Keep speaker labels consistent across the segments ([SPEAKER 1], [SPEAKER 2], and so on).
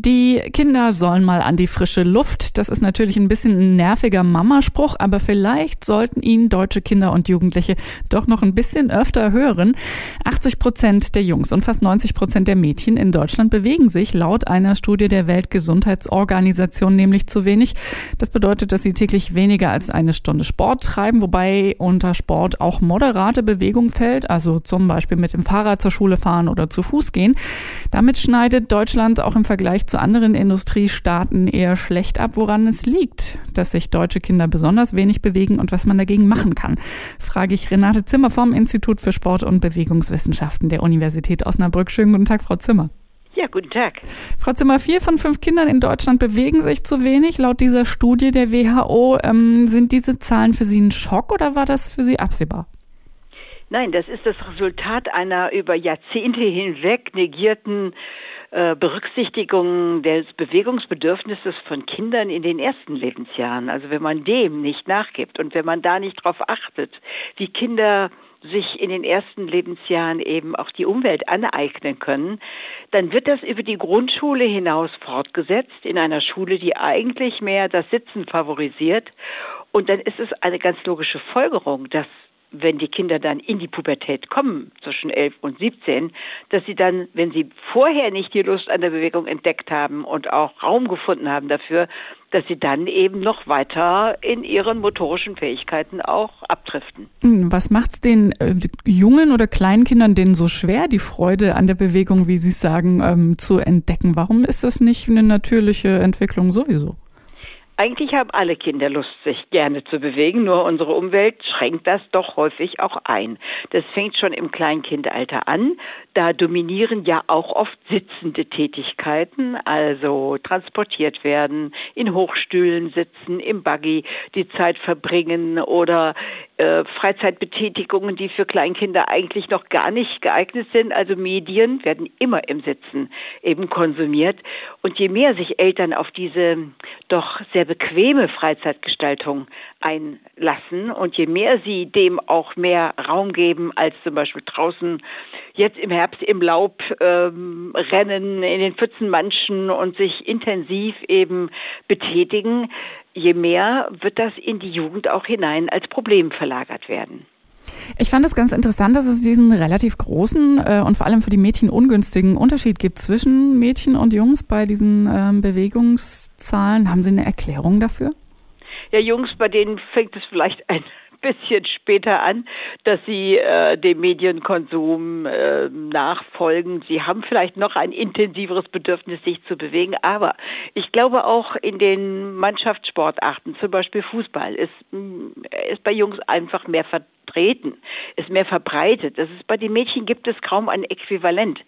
[SPEAKER 1] Die Kinder sollen mal an die frische Luft. Das ist natürlich ein bisschen ein nerviger Mamaspruch, aber vielleicht sollten ihn deutsche Kinder und Jugendliche doch noch ein bisschen öfter hören. 80 Prozent der Jungs und fast 90 Prozent der Mädchen in Deutschland bewegen sich laut einer Studie der Weltgesundheitsorganisation nämlich zu wenig. Das bedeutet, dass sie täglich weniger als eine Stunde Sport treiben, wobei unter Sport auch moderate Bewegung fällt, also zum Beispiel mit dem Fahrrad zur Schule fahren oder zu Fuß gehen. Damit schneidet Deutschland auch im Vergleich zu anderen Industriestaaten eher schlecht ab, woran es liegt, dass sich deutsche Kinder besonders wenig bewegen und was man dagegen machen kann. Frage ich Renate Zimmer vom Institut für Sport- und Bewegungswissenschaften der Universität Osnabrück. Schönen guten Tag, Frau Zimmer.
[SPEAKER 2] Ja, guten Tag.
[SPEAKER 1] Frau Zimmer, vier von fünf Kindern in Deutschland bewegen sich zu wenig. Laut dieser Studie der WHO ähm, sind diese Zahlen für Sie ein Schock oder war das für Sie absehbar?
[SPEAKER 2] Nein, das ist das Resultat einer über Jahrzehnte hinweg negierten äh, Berücksichtigung des Bewegungsbedürfnisses von Kindern in den ersten Lebensjahren. Also wenn man dem nicht nachgibt und wenn man da nicht darauf achtet, wie Kinder sich in den ersten Lebensjahren eben auch die Umwelt aneignen können, dann wird das über die Grundschule hinaus fortgesetzt in einer Schule, die eigentlich mehr das Sitzen favorisiert. Und dann ist es eine ganz logische Folgerung, dass wenn die Kinder dann in die Pubertät kommen, zwischen 11 und 17, dass sie dann, wenn sie vorher nicht die Lust an der Bewegung entdeckt haben und auch Raum gefunden haben dafür, dass sie dann eben noch weiter in ihren motorischen Fähigkeiten auch abdriften.
[SPEAKER 1] Hm, was macht es den äh, jungen oder kleinen Kindern denn so schwer, die Freude an der Bewegung, wie Sie sagen, ähm, zu entdecken? Warum ist das nicht eine natürliche Entwicklung sowieso?
[SPEAKER 2] Eigentlich haben alle Kinder Lust, sich gerne zu bewegen, nur unsere Umwelt schränkt das doch häufig auch ein. Das fängt schon im Kleinkindalter an. Da dominieren ja auch oft sitzende Tätigkeiten, also transportiert werden, in Hochstühlen sitzen, im Buggy die Zeit verbringen oder äh, Freizeitbetätigungen, die für Kleinkinder eigentlich noch gar nicht geeignet sind. Also Medien werden immer im Sitzen eben konsumiert. Und je mehr sich Eltern auf diese doch sehr bequeme Freizeitgestaltung einlassen und je mehr sie dem auch mehr Raum geben als zum Beispiel draußen jetzt im Herbst im Laub ähm, rennen, in den Pfützen manchen und sich intensiv eben betätigen, je mehr wird das in die Jugend auch hinein als Problem verlagert werden.
[SPEAKER 1] Ich fand es ganz interessant, dass es diesen relativ großen äh, und vor allem für die Mädchen ungünstigen Unterschied gibt zwischen Mädchen und Jungs bei diesen ähm, Bewegungszahlen. Haben Sie eine Erklärung dafür?
[SPEAKER 2] Ja, Jungs, bei denen fängt es vielleicht ein bisschen später an, dass sie äh, dem Medienkonsum äh, nachfolgen. Sie haben vielleicht noch ein intensiveres Bedürfnis, sich zu bewegen, aber ich glaube auch in den Mannschaftssportarten, zum Beispiel Fußball, ist, äh, ist bei Jungs einfach mehr vertreten, ist mehr verbreitet. Das ist, bei den Mädchen gibt es kaum ein Äquivalent.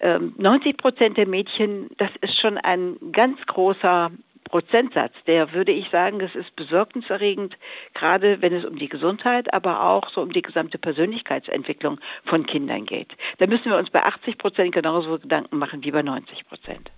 [SPEAKER 2] 90 ähm, Prozent der Mädchen, das ist schon ein ganz großer Prozentsatz, der würde ich sagen, das ist besorgniserregend, gerade wenn es um die Gesundheit, aber auch so um die gesamte Persönlichkeitsentwicklung von Kindern geht. Da müssen wir uns bei 80 Prozent genauso Gedanken machen wie bei 90 Prozent.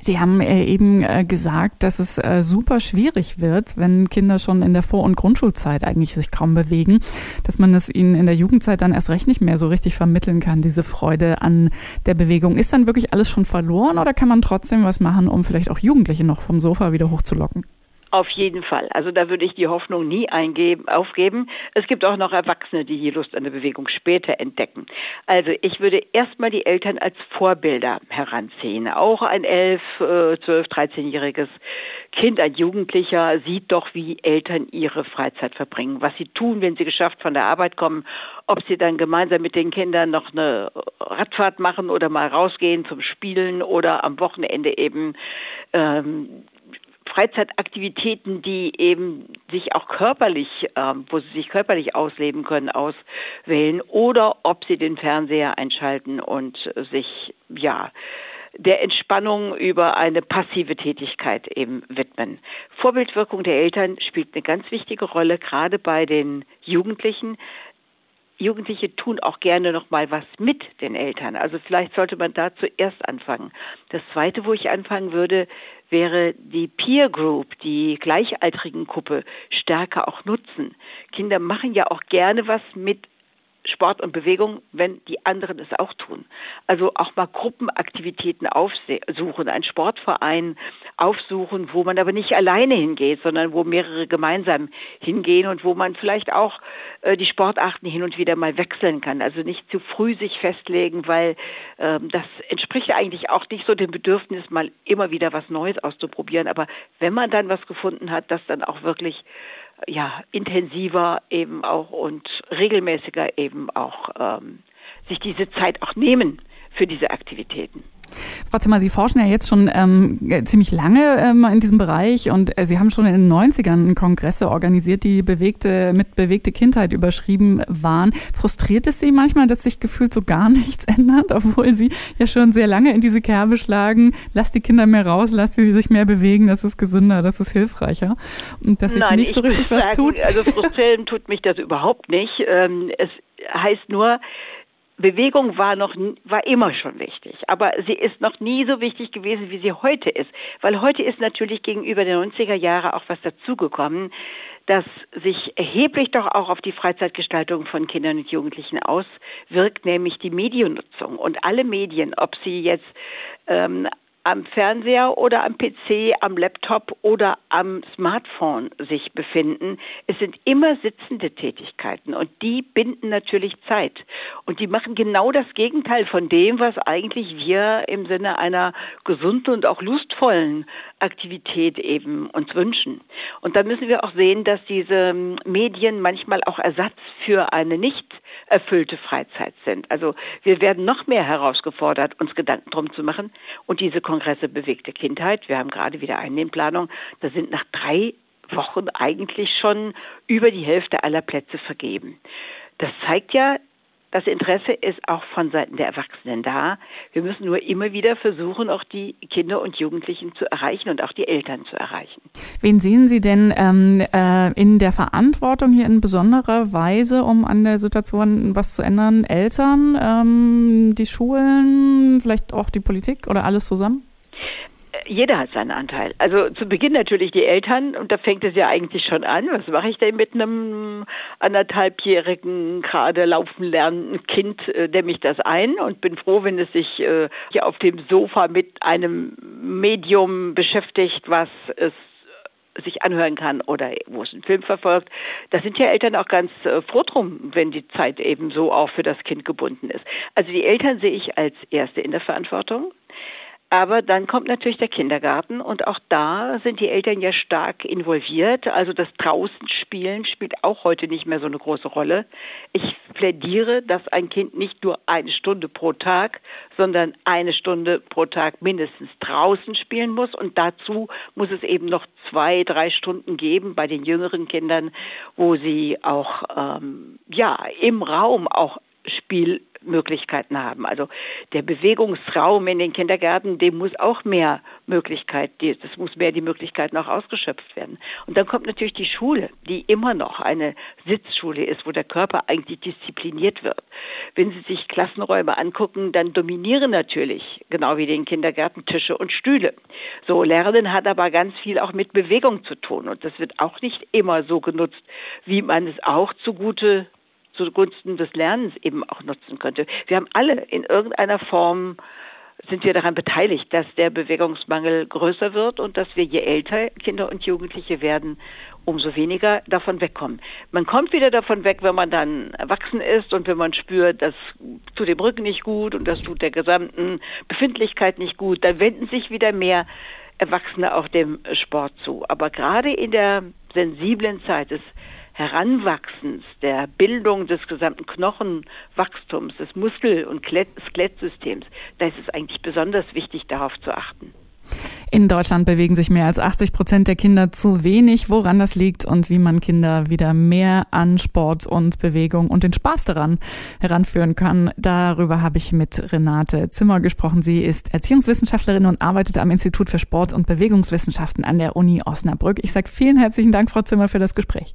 [SPEAKER 1] Sie haben äh, eben äh, gesagt, dass es äh, super schwierig wird, wenn Kinder schon in der Vor- und Grundschulzeit eigentlich sich kaum bewegen, dass man es ihnen in der Jugendzeit dann erst recht nicht mehr so richtig vermitteln kann, diese Freude an der Bewegung. Ist dann wirklich alles schon verloren oder kann man trotzdem was machen, um vielleicht auch Jugendliche noch vom Sofa wieder hochzulocken?
[SPEAKER 2] Auf jeden Fall. Also da würde ich die Hoffnung nie eingeben, aufgeben. Es gibt auch noch Erwachsene, die die Lust an der Bewegung später entdecken. Also ich würde erstmal die Eltern als Vorbilder heranziehen. Auch ein 11, 12, 13-jähriges Kind, ein Jugendlicher sieht doch, wie Eltern ihre Freizeit verbringen, was sie tun, wenn sie geschafft von der Arbeit kommen, ob sie dann gemeinsam mit den Kindern noch eine Radfahrt machen oder mal rausgehen zum Spielen oder am Wochenende eben ähm, Freizeitaktivitäten, die eben sich auch körperlich, äh, wo sie sich körperlich ausleben können, auswählen oder ob sie den Fernseher einschalten und sich, ja, der Entspannung über eine passive Tätigkeit eben widmen. Vorbildwirkung der Eltern spielt eine ganz wichtige Rolle, gerade bei den Jugendlichen. Jugendliche tun auch gerne noch mal was mit den Eltern. Also vielleicht sollte man da zuerst anfangen. Das zweite, wo ich anfangen würde, wäre die Peer Group, die gleichaltrigen Gruppe stärker auch nutzen. Kinder machen ja auch gerne was mit Sport und Bewegung, wenn die anderen es auch tun. Also auch mal Gruppenaktivitäten aufsuchen, einen Sportverein aufsuchen, wo man aber nicht alleine hingeht, sondern wo mehrere gemeinsam hingehen und wo man vielleicht auch äh, die Sportarten hin und wieder mal wechseln kann. Also nicht zu früh sich festlegen, weil ähm, das entspricht eigentlich auch nicht so dem Bedürfnis, mal immer wieder was Neues auszuprobieren. Aber wenn man dann was gefunden hat, das dann auch wirklich ja, intensiver eben auch und regelmäßiger eben auch ähm, sich diese Zeit auch nehmen für diese Aktivitäten.
[SPEAKER 1] Frau Zimmer, Sie forschen ja jetzt schon ähm, ziemlich lange ähm, in diesem Bereich und äh, Sie haben schon in den 90ern Kongresse organisiert, die bewegte, mit bewegte Kindheit überschrieben waren. Frustriert es Sie manchmal, dass sich gefühlt so gar nichts ändert, obwohl Sie ja schon sehr lange in diese Kerbe schlagen? Lass die Kinder mehr raus, lass sie sich mehr bewegen, das ist gesünder, das ist hilfreicher. Und dass sich nicht so richtig was sagen, tut.
[SPEAKER 2] Also frustrieren tut mich das überhaupt nicht. Ähm, es heißt nur, Bewegung war noch war immer schon wichtig, aber sie ist noch nie so wichtig gewesen, wie sie heute ist, weil heute ist natürlich gegenüber den 90er Jahre auch was dazugekommen, das sich erheblich doch auch auf die Freizeitgestaltung von Kindern und Jugendlichen auswirkt, nämlich die Mediennutzung. Und alle Medien, ob sie jetzt ähm, am Fernseher oder am PC, am Laptop oder am Smartphone sich befinden. Es sind immer sitzende Tätigkeiten und die binden natürlich Zeit. Und die machen genau das Gegenteil von dem, was eigentlich wir im Sinne einer gesunden und auch lustvollen Aktivität eben uns wünschen. Und da müssen wir auch sehen, dass diese Medien manchmal auch Ersatz für eine nicht erfüllte Freizeit sind. Also wir werden noch mehr herausgefordert, uns Gedanken drum zu machen. Und diese Kongresse bewegte Kindheit, wir haben gerade wieder einen in Planung, da sind nach drei Wochen eigentlich schon über die Hälfte aller Plätze vergeben. Das zeigt ja, das Interesse ist auch von Seiten der Erwachsenen da. Wir müssen nur immer wieder versuchen, auch die Kinder und Jugendlichen zu erreichen und auch die Eltern zu erreichen.
[SPEAKER 1] Wen sehen Sie denn ähm, äh, in der Verantwortung hier in besonderer Weise, um an der Situation was zu ändern? Eltern, ähm, die Schulen, vielleicht auch die Politik oder alles zusammen?
[SPEAKER 2] Jeder hat seinen Anteil. Also zu Beginn natürlich die Eltern und da fängt es ja eigentlich schon an. Was mache ich denn mit einem anderthalbjährigen, gerade laufen lernenden Kind, äh, dämme ich das ein und bin froh, wenn es sich äh, hier auf dem Sofa mit einem Medium beschäftigt, was es sich anhören kann oder wo es einen Film verfolgt. Da sind ja Eltern auch ganz äh, froh drum, wenn die Zeit eben so auch für das Kind gebunden ist. Also die Eltern sehe ich als Erste in der Verantwortung. Aber dann kommt natürlich der Kindergarten und auch da sind die Eltern ja stark involviert. Also das Draußenspielen spielt auch heute nicht mehr so eine große Rolle. Ich plädiere, dass ein Kind nicht nur eine Stunde pro Tag, sondern eine Stunde pro Tag mindestens draußen spielen muss. Und dazu muss es eben noch zwei, drei Stunden geben bei den jüngeren Kindern, wo sie auch ähm, ja, im Raum auch Spielmöglichkeiten haben. Also der Bewegungsraum in den Kindergärten, dem muss auch mehr Möglichkeit, das muss mehr die Möglichkeiten auch ausgeschöpft werden. Und dann kommt natürlich die Schule, die immer noch eine Sitzschule ist, wo der Körper eigentlich diszipliniert wird. Wenn Sie sich Klassenräume angucken, dann dominieren natürlich, genau wie den Kindergärten, Tische und Stühle. So, Lernen hat aber ganz viel auch mit Bewegung zu tun und das wird auch nicht immer so genutzt, wie man es auch zugute zugunsten des Lernens eben auch nutzen könnte. Wir haben alle in irgendeiner Form sind wir daran beteiligt, dass der Bewegungsmangel größer wird und dass wir je älter Kinder und Jugendliche werden, umso weniger davon wegkommen. Man kommt wieder davon weg, wenn man dann erwachsen ist und wenn man spürt, das tut dem Rücken nicht gut und das tut der gesamten Befindlichkeit nicht gut, dann wenden sich wieder mehr Erwachsene auch dem Sport zu. Aber gerade in der sensiblen Zeit des Heranwachsens, der Bildung des gesamten Knochenwachstums, des Muskel- und Skelettsystems, da ist es eigentlich besonders wichtig, darauf zu achten.
[SPEAKER 1] In Deutschland bewegen sich mehr als 80 Prozent der Kinder zu wenig. Woran das liegt und wie man Kinder wieder mehr an Sport und Bewegung und den Spaß daran heranführen kann, darüber habe ich mit Renate Zimmer gesprochen. Sie ist Erziehungswissenschaftlerin und arbeitet am Institut für Sport- und Bewegungswissenschaften an der Uni Osnabrück. Ich sage vielen herzlichen Dank, Frau Zimmer, für das Gespräch.